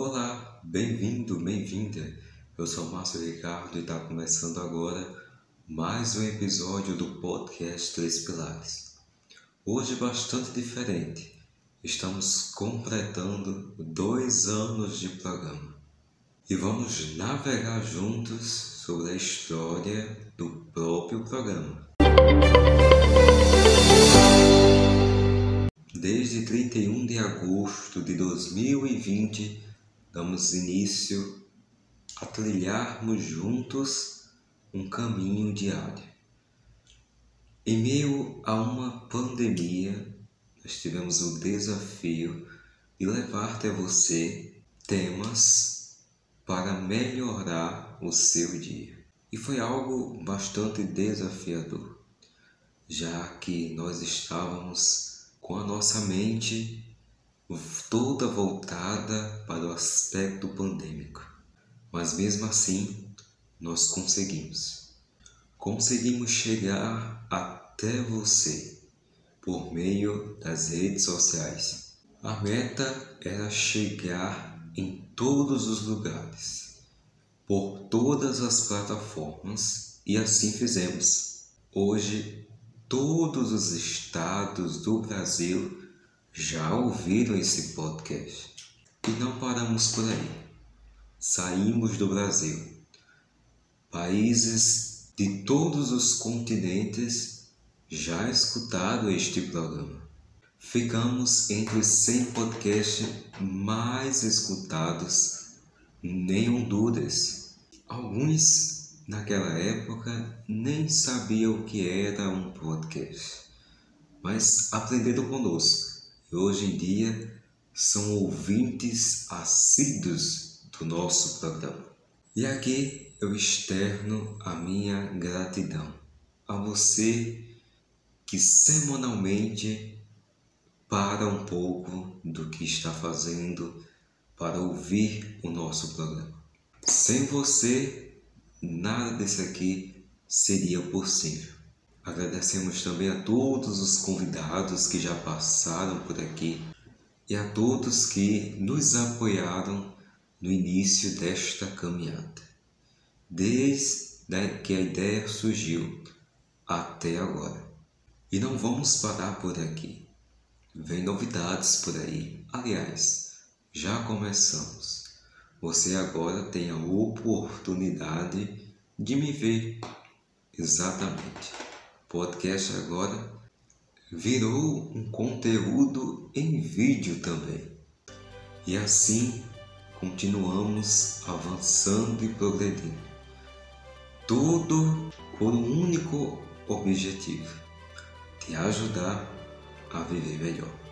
Olá, bem-vindo, bem-vinda. Eu sou Márcio Ricardo e está começando agora mais um episódio do podcast Três Pilares. Hoje bastante diferente. Estamos completando dois anos de programa e vamos navegar juntos sobre a história do próprio programa. Desde 31 de agosto de 2020, damos início a trilharmos juntos um caminho diário. Em meio a uma pandemia, nós tivemos o desafio de levar até você temas para melhorar o seu dia. E foi algo bastante desafiador, já que nós estávamos com a nossa mente toda voltada para o aspecto pandêmico. Mas mesmo assim, nós conseguimos. Conseguimos chegar até você por meio das redes sociais. A meta era chegar em todos os lugares, por todas as plataformas, e assim fizemos. Hoje, todos os estados do Brasil já ouviram esse podcast? E não paramos por aí. Saímos do Brasil. Países de todos os continentes já escutaram este programa. Ficamos entre os 100 podcasts mais escutados em Honduras. Alguns naquela época nem sabiam o que era um podcast, mas aprenderam conosco hoje em dia são ouvintes assíduos do nosso programa. E aqui eu externo a minha gratidão a você que semanalmente para um pouco do que está fazendo para ouvir o nosso programa. Sem você, nada desse aqui seria possível. Agradecemos também a todos os convidados que já passaram por aqui e a todos que nos apoiaram no início desta caminhada, desde que a ideia surgiu até agora. E não vamos parar por aqui. Vem novidades por aí. Aliás, já começamos. Você agora tem a oportunidade de me ver exatamente podcast agora virou um conteúdo em vídeo também. E assim continuamos avançando e progredindo. Tudo por um único objetivo: te ajudar a viver melhor.